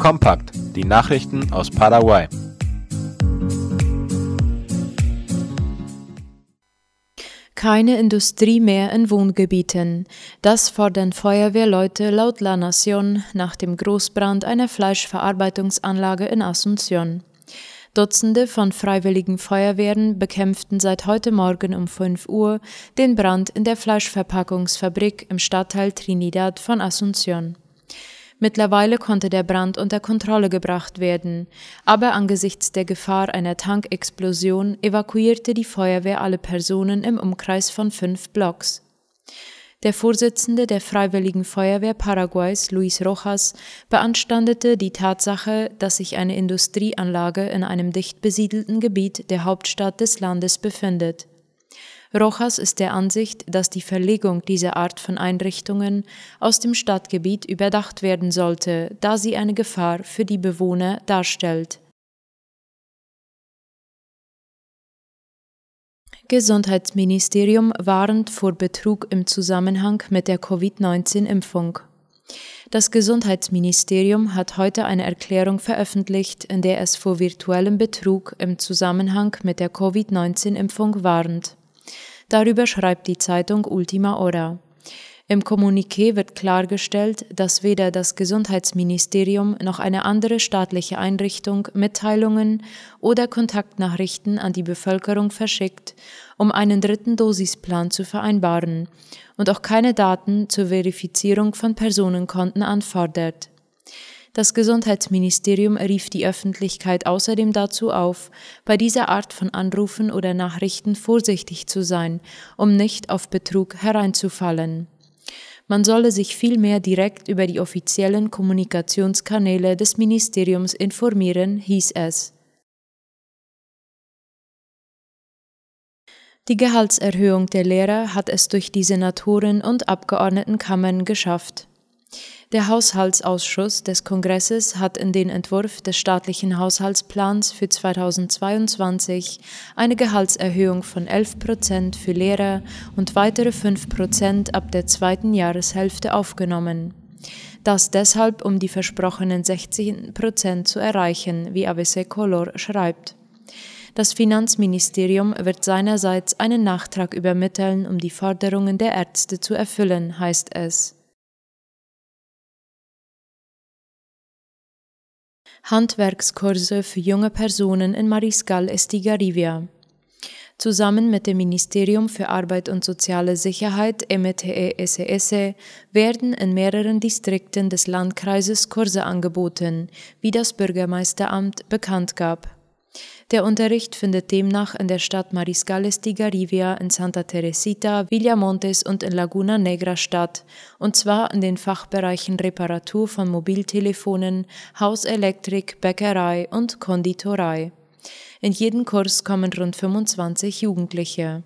Kompakt, die Nachrichten aus Paraguay. Keine Industrie mehr in Wohngebieten. Das fordern Feuerwehrleute laut La Nación nach dem Großbrand einer Fleischverarbeitungsanlage in Asunción. Dutzende von freiwilligen Feuerwehren bekämpften seit heute Morgen um 5 Uhr den Brand in der Fleischverpackungsfabrik im Stadtteil Trinidad von Asunción. Mittlerweile konnte der Brand unter Kontrolle gebracht werden, aber angesichts der Gefahr einer Tankexplosion evakuierte die Feuerwehr alle Personen im Umkreis von fünf Blocks. Der Vorsitzende der Freiwilligen Feuerwehr Paraguays, Luis Rojas, beanstandete die Tatsache, dass sich eine Industrieanlage in einem dicht besiedelten Gebiet der Hauptstadt des Landes befindet. Rojas ist der Ansicht, dass die Verlegung dieser Art von Einrichtungen aus dem Stadtgebiet überdacht werden sollte, da sie eine Gefahr für die Bewohner darstellt. Gesundheitsministerium warnt vor Betrug im Zusammenhang mit der Covid-19-Impfung. Das Gesundheitsministerium hat heute eine Erklärung veröffentlicht, in der es vor virtuellem Betrug im Zusammenhang mit der Covid-19-Impfung warnt. Darüber schreibt die Zeitung Ultima Hora. Im Kommuniqué wird klargestellt, dass weder das Gesundheitsministerium noch eine andere staatliche Einrichtung Mitteilungen oder Kontaktnachrichten an die Bevölkerung verschickt, um einen dritten Dosisplan zu vereinbaren, und auch keine Daten zur Verifizierung von Personenkonten anfordert. Das Gesundheitsministerium rief die Öffentlichkeit außerdem dazu auf, bei dieser Art von Anrufen oder Nachrichten vorsichtig zu sein, um nicht auf Betrug hereinzufallen. Man solle sich vielmehr direkt über die offiziellen Kommunikationskanäle des Ministeriums informieren, hieß es. Die Gehaltserhöhung der Lehrer hat es durch die Senatoren und Abgeordnetenkammern geschafft. Der Haushaltsausschuss des Kongresses hat in den Entwurf des staatlichen Haushaltsplans für 2022 eine Gehaltserhöhung von 11 Prozent für Lehrer und weitere 5 Prozent ab der zweiten Jahreshälfte aufgenommen. Das deshalb, um die versprochenen 16 Prozent zu erreichen, wie AVC Color schreibt. Das Finanzministerium wird seinerseits einen Nachtrag übermitteln, um die Forderungen der Ärzte zu erfüllen, heißt es. Handwerkskurse für junge Personen in Mariscal Estigarribia. Zusammen mit dem Ministerium für Arbeit und Soziale Sicherheit MTE-SES werden in mehreren Distrikten des Landkreises Kurse angeboten, wie das Bürgermeisteramt bekannt gab. Der Unterricht findet demnach in der Stadt Mariscales de Garivia, in Santa Teresita, Villamontes und in Laguna Negra statt, und zwar in den Fachbereichen Reparatur von Mobiltelefonen, Hauselektrik, Bäckerei und Konditorei. In jeden Kurs kommen rund 25 Jugendliche.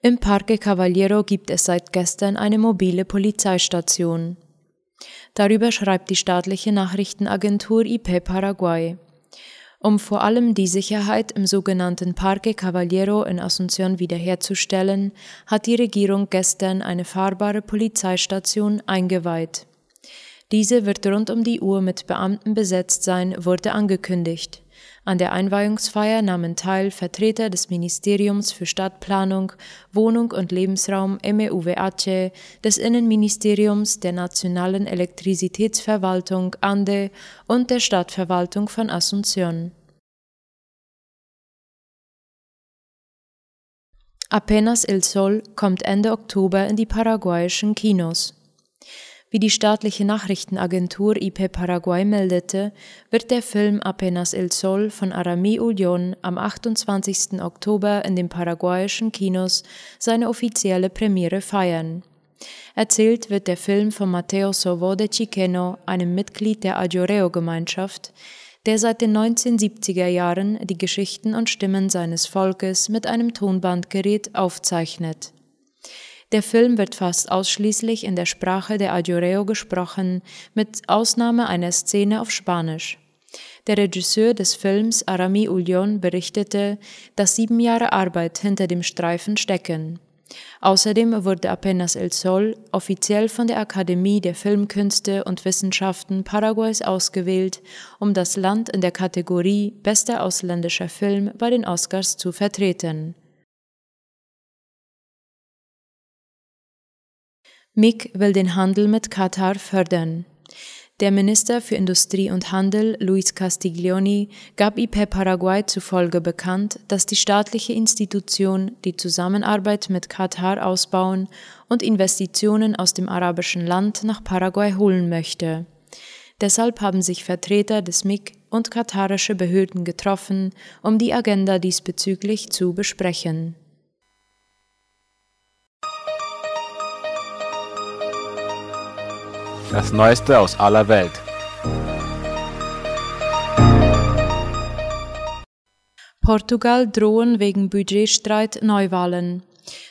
Im Parque Cavaliero gibt es seit gestern eine mobile Polizeistation. Darüber schreibt die staatliche Nachrichtenagentur IP Paraguay. Um vor allem die Sicherheit im sogenannten Parque Caballero in Asunción wiederherzustellen, hat die Regierung gestern eine fahrbare Polizeistation eingeweiht. Diese wird rund um die Uhr mit Beamten besetzt sein, wurde angekündigt. An der Einweihungsfeier nahmen teil Vertreter des Ministeriums für Stadtplanung, Wohnung und Lebensraum MEUWACE, des Innenministeriums, der Nationalen Elektrizitätsverwaltung ANDE und der Stadtverwaltung von Asunción. Apenas el Sol kommt Ende Oktober in die paraguayischen Kinos. Wie die staatliche Nachrichtenagentur IP Paraguay meldete, wird der Film Apenas el Sol von Arami Ullion am 28. Oktober in den paraguayischen Kinos seine offizielle Premiere feiern. Erzählt wird der Film von Mateo Sovo de Chiqueno, einem Mitglied der Ajoreo-Gemeinschaft, der seit den 1970er Jahren die Geschichten und Stimmen seines Volkes mit einem Tonbandgerät aufzeichnet. Der Film wird fast ausschließlich in der Sprache der Ayureo gesprochen, mit Ausnahme einer Szene auf Spanisch. Der Regisseur des Films Arami Ullion berichtete, dass sieben Jahre Arbeit hinter dem Streifen stecken. Außerdem wurde Apenas el Sol offiziell von der Akademie der Filmkünste und Wissenschaften Paraguays ausgewählt, um das Land in der Kategorie Bester ausländischer Film bei den Oscars zu vertreten. MIG will den Handel mit Katar fördern. Der Minister für Industrie und Handel, Luis Castiglioni, gab IP Paraguay zufolge bekannt, dass die staatliche Institution die Zusammenarbeit mit Katar ausbauen und Investitionen aus dem arabischen Land nach Paraguay holen möchte. Deshalb haben sich Vertreter des MIG und katarische Behörden getroffen, um die Agenda diesbezüglich zu besprechen. Das Neueste aus aller Welt. Portugal drohen wegen Budgetstreit Neuwahlen.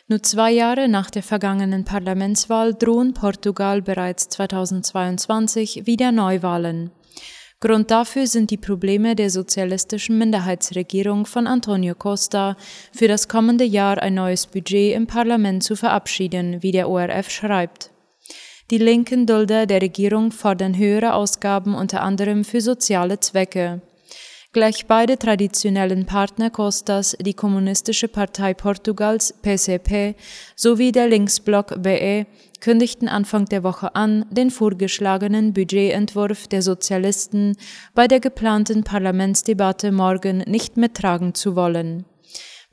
Nur zwei Jahre nach der vergangenen Parlamentswahl drohen Portugal bereits 2022 wieder Neuwahlen. Grund dafür sind die Probleme der sozialistischen Minderheitsregierung von Antonio Costa, für das kommende Jahr ein neues Budget im Parlament zu verabschieden, wie der ORF schreibt. Die linken Dulder der Regierung fordern höhere Ausgaben unter anderem für soziale Zwecke. Gleich beide traditionellen Partner Costas, die Kommunistische Partei Portugals PCP sowie der Linksblock BE, kündigten Anfang der Woche an, den vorgeschlagenen Budgetentwurf der Sozialisten bei der geplanten Parlamentsdebatte morgen nicht mittragen zu wollen.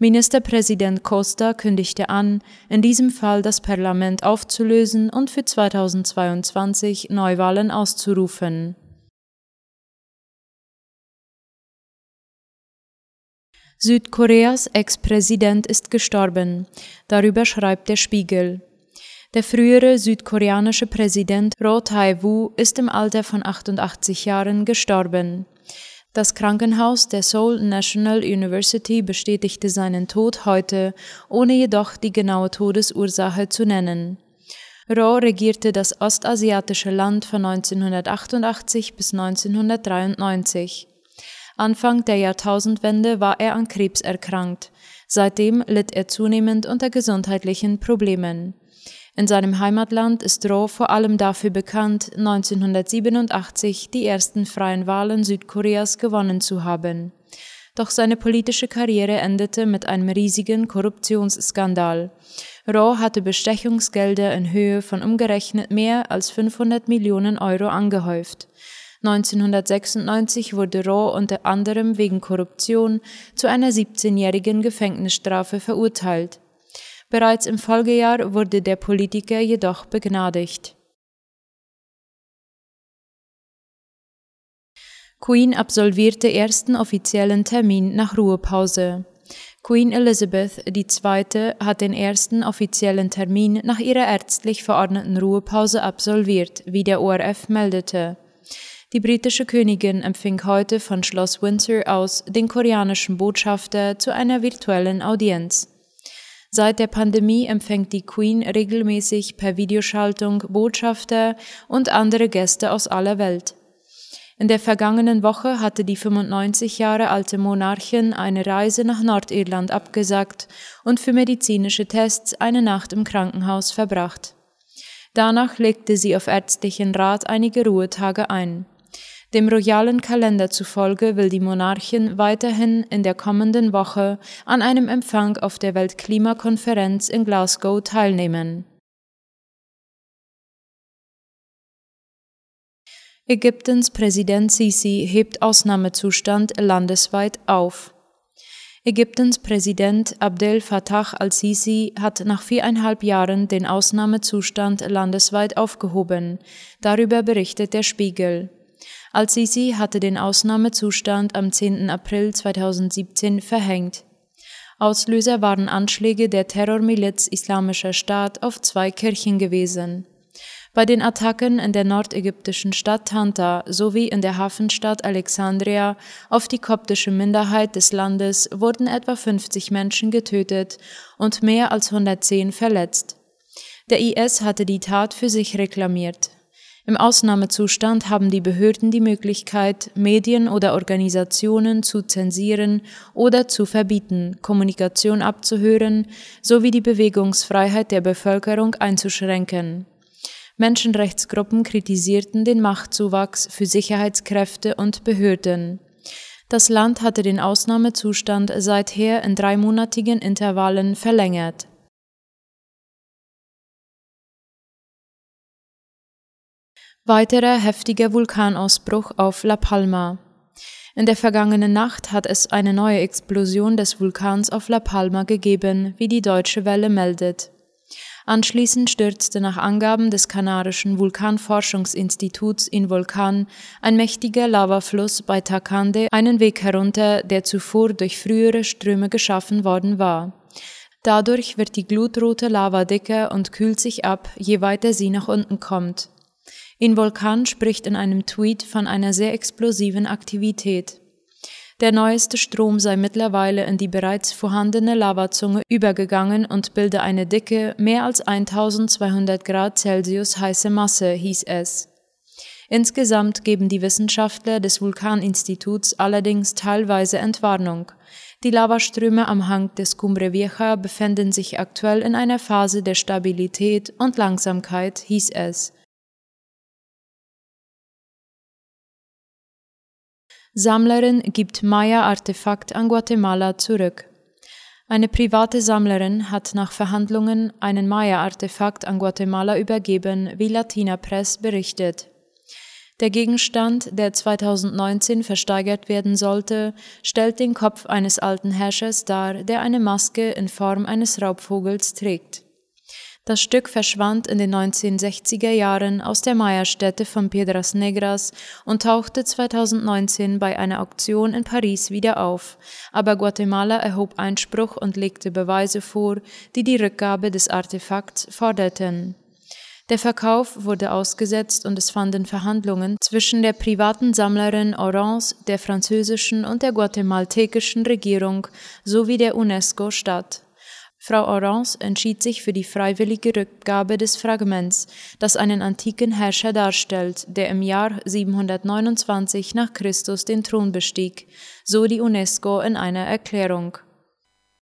Ministerpräsident Costa kündigte an, in diesem Fall das Parlament aufzulösen und für 2022 Neuwahlen auszurufen. Südkoreas Ex-Präsident ist gestorben. Darüber schreibt der Spiegel. Der frühere südkoreanische Präsident Roh Tae-woo ist im Alter von 88 Jahren gestorben. Das Krankenhaus der Seoul National University bestätigte seinen Tod heute, ohne jedoch die genaue Todesursache zu nennen. Ro regierte das ostasiatische Land von 1988 bis 1993. Anfang der Jahrtausendwende war er an Krebs erkrankt. Seitdem litt er zunehmend unter gesundheitlichen Problemen. In seinem Heimatland ist Roh vor allem dafür bekannt, 1987 die ersten freien Wahlen Südkoreas gewonnen zu haben. Doch seine politische Karriere endete mit einem riesigen Korruptionsskandal. Roh hatte Bestechungsgelder in Höhe von umgerechnet mehr als 500 Millionen Euro angehäuft. 1996 wurde Roh unter anderem wegen Korruption zu einer 17-jährigen Gefängnisstrafe verurteilt. Bereits im Folgejahr wurde der Politiker jedoch begnadigt. Queen absolvierte ersten offiziellen Termin nach Ruhepause. Queen Elizabeth II. hat den ersten offiziellen Termin nach ihrer ärztlich verordneten Ruhepause absolviert, wie der ORF meldete. Die britische Königin empfing heute von Schloss Windsor aus den koreanischen Botschafter zu einer virtuellen Audienz. Seit der Pandemie empfängt die Queen regelmäßig per Videoschaltung Botschafter und andere Gäste aus aller Welt. In der vergangenen Woche hatte die 95 Jahre alte Monarchin eine Reise nach Nordirland abgesagt und für medizinische Tests eine Nacht im Krankenhaus verbracht. Danach legte sie auf ärztlichen Rat einige Ruhetage ein. Dem royalen Kalender zufolge will die Monarchin weiterhin in der kommenden Woche an einem Empfang auf der Weltklimakonferenz in Glasgow teilnehmen. Ägyptens Präsident Sisi hebt Ausnahmezustand landesweit auf. Ägyptens Präsident Abdel Fattah al-Sisi hat nach viereinhalb Jahren den Ausnahmezustand landesweit aufgehoben. Darüber berichtet der Spiegel. Al-Sisi hatte den Ausnahmezustand am 10. April 2017 verhängt. Auslöser waren Anschläge der Terrormiliz Islamischer Staat auf zwei Kirchen gewesen. Bei den Attacken in der nordägyptischen Stadt Tanta sowie in der Hafenstadt Alexandria auf die koptische Minderheit des Landes wurden etwa 50 Menschen getötet und mehr als 110 verletzt. Der IS hatte die Tat für sich reklamiert. Im Ausnahmezustand haben die Behörden die Möglichkeit, Medien oder Organisationen zu zensieren oder zu verbieten, Kommunikation abzuhören sowie die Bewegungsfreiheit der Bevölkerung einzuschränken. Menschenrechtsgruppen kritisierten den Machtzuwachs für Sicherheitskräfte und Behörden. Das Land hatte den Ausnahmezustand seither in dreimonatigen Intervallen verlängert. Weiterer heftiger Vulkanausbruch auf La Palma. In der vergangenen Nacht hat es eine neue Explosion des Vulkans auf La Palma gegeben, wie die Deutsche Welle meldet. Anschließend stürzte nach Angaben des kanarischen Vulkanforschungsinstituts in Vulkan ein mächtiger Lavafluss bei Takande einen Weg herunter, der zuvor durch frühere Ströme geschaffen worden war. Dadurch wird die glutrote Lava dicker und kühlt sich ab, je weiter sie nach unten kommt. In Vulkan spricht in einem Tweet von einer sehr explosiven Aktivität. Der neueste Strom sei mittlerweile in die bereits vorhandene Lavazunge übergegangen und bilde eine dicke, mehr als 1200 Grad Celsius heiße Masse, hieß es. Insgesamt geben die Wissenschaftler des Vulkaninstituts allerdings teilweise Entwarnung. Die Lavaströme am Hang des Cumbre Vieja befinden sich aktuell in einer Phase der Stabilität und Langsamkeit, hieß es. Sammlerin gibt Maya-Artefakt an Guatemala zurück. Eine private Sammlerin hat nach Verhandlungen einen Maya-Artefakt an Guatemala übergeben, wie Latina Press berichtet. Der Gegenstand, der 2019 versteigert werden sollte, stellt den Kopf eines alten Herrschers dar, der eine Maske in Form eines Raubvogels trägt. Das Stück verschwand in den 1960er Jahren aus der Maya-Stätte von Piedras Negras und tauchte 2019 bei einer Auktion in Paris wieder auf, aber Guatemala erhob Einspruch und legte Beweise vor, die die Rückgabe des Artefakts forderten. Der Verkauf wurde ausgesetzt und es fanden Verhandlungen zwischen der privaten Sammlerin Orange, der französischen und der guatemaltekischen Regierung sowie der UNESCO statt. Frau Orange entschied sich für die freiwillige Rückgabe des Fragments, das einen antiken Herrscher darstellt, der im Jahr 729 nach Christus den Thron bestieg, so die UNESCO in einer Erklärung